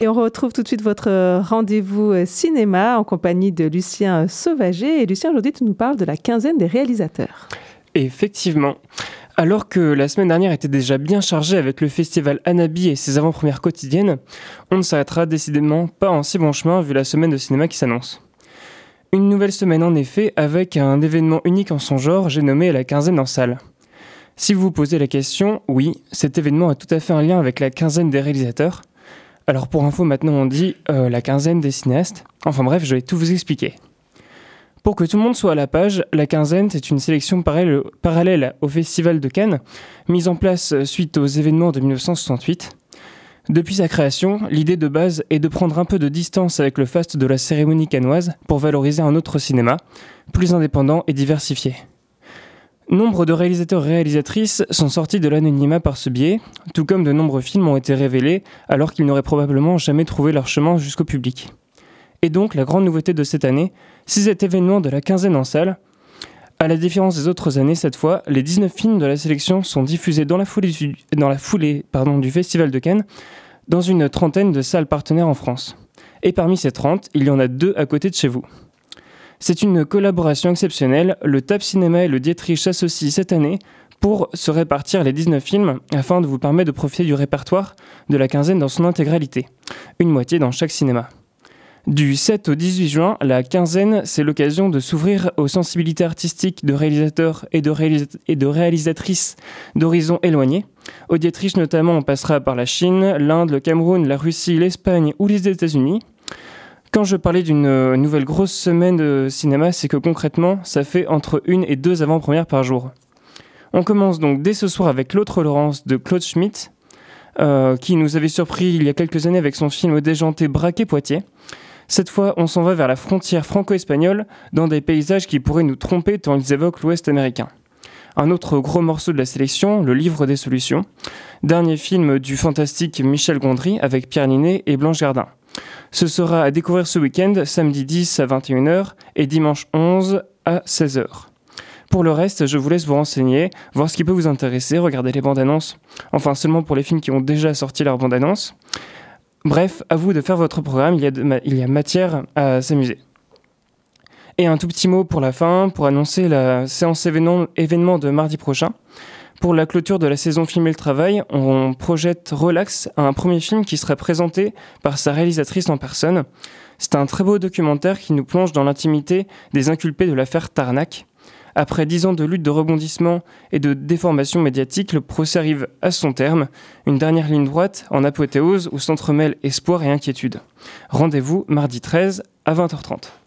Et on retrouve tout de suite votre euh, rendez-vous euh, cinéma en compagnie de Lucien Sauvager. Et Lucien, aujourd'hui, tu nous parles de la quinzaine des réalisateurs. Effectivement. Alors que la semaine dernière était déjà bien chargée avec le festival Anabi et ses avant-premières quotidiennes, on ne s'arrêtera décidément pas en si bon chemin vu la semaine de cinéma qui s'annonce. Une nouvelle semaine en effet avec un événement unique en son genre, j'ai nommé la quinzaine en salle. Si vous vous posez la question, oui, cet événement a tout à fait un lien avec la quinzaine des réalisateurs, alors pour info, maintenant on dit euh, la quinzaine des cinéastes. Enfin bref, je vais tout vous expliquer. Pour que tout le monde soit à la page, la quinzaine, c'est une sélection parallèle au Festival de Cannes, mise en place suite aux événements de 1968. Depuis sa création, l'idée de base est de prendre un peu de distance avec le faste de la cérémonie cannoise pour valoriser un autre cinéma, plus indépendant et diversifié. Nombre de réalisateurs et réalisatrices sont sortis de l'anonymat par ce biais, tout comme de nombreux films ont été révélés alors qu'ils n'auraient probablement jamais trouvé leur chemin jusqu'au public. Et donc la grande nouveauté de cette année, c'est cet événement de la quinzaine en salle. À la différence des autres années, cette fois, les 19 films de la sélection sont diffusés dans la foulée, du, du Festival de Cannes, dans une trentaine de salles partenaires en France. Et parmi ces 30, il y en a deux à côté de chez vous. C'est une collaboration exceptionnelle. Le TAP Cinéma et le Dietrich s'associent cette année pour se répartir les 19 films afin de vous permettre de profiter du répertoire de la quinzaine dans son intégralité, une moitié dans chaque cinéma. Du 7 au 18 juin, la quinzaine, c'est l'occasion de s'ouvrir aux sensibilités artistiques de réalisateurs et de, et de réalisatrices d'horizons éloignés. Au Dietrich notamment, on passera par la Chine, l'Inde, le Cameroun, la Russie, l'Espagne ou les États-Unis. Quand je parlais d'une euh, nouvelle grosse semaine de cinéma, c'est que concrètement, ça fait entre une et deux avant-premières par jour. On commence donc dès ce soir avec L'autre Laurence de Claude Schmitt, euh, qui nous avait surpris il y a quelques années avec son film déjanté Braquet Poitiers. Cette fois, on s'en va vers la frontière franco-espagnole, dans des paysages qui pourraient nous tromper tant ils évoquent l'Ouest américain. Un autre gros morceau de la sélection, Le Livre des Solutions, dernier film du fantastique Michel Gondry avec Pierre Ninet et Blanche Gardin. Ce sera à découvrir ce week-end, samedi 10 à 21h et dimanche 11 à 16h. Pour le reste, je vous laisse vous renseigner, voir ce qui peut vous intéresser, regarder les bandes annonces. Enfin, seulement pour les films qui ont déjà sorti leur bande annonce. Bref, à vous de faire votre programme, il y a, matière à s'amuser. Et un tout petit mot pour la fin, pour annoncer la séance événement de mardi prochain. Pour la clôture de la saison Film le Travail, on projette Relax, un premier film qui sera présenté par sa réalisatrice en personne. C'est un très beau documentaire qui nous plonge dans l'intimité des inculpés de l'affaire Tarnac. Après dix ans de lutte de rebondissement et de déformation médiatique, le procès arrive à son terme. Une dernière ligne droite en apothéose où s'entremêlent espoir et inquiétude. Rendez-vous mardi 13 à 20h30.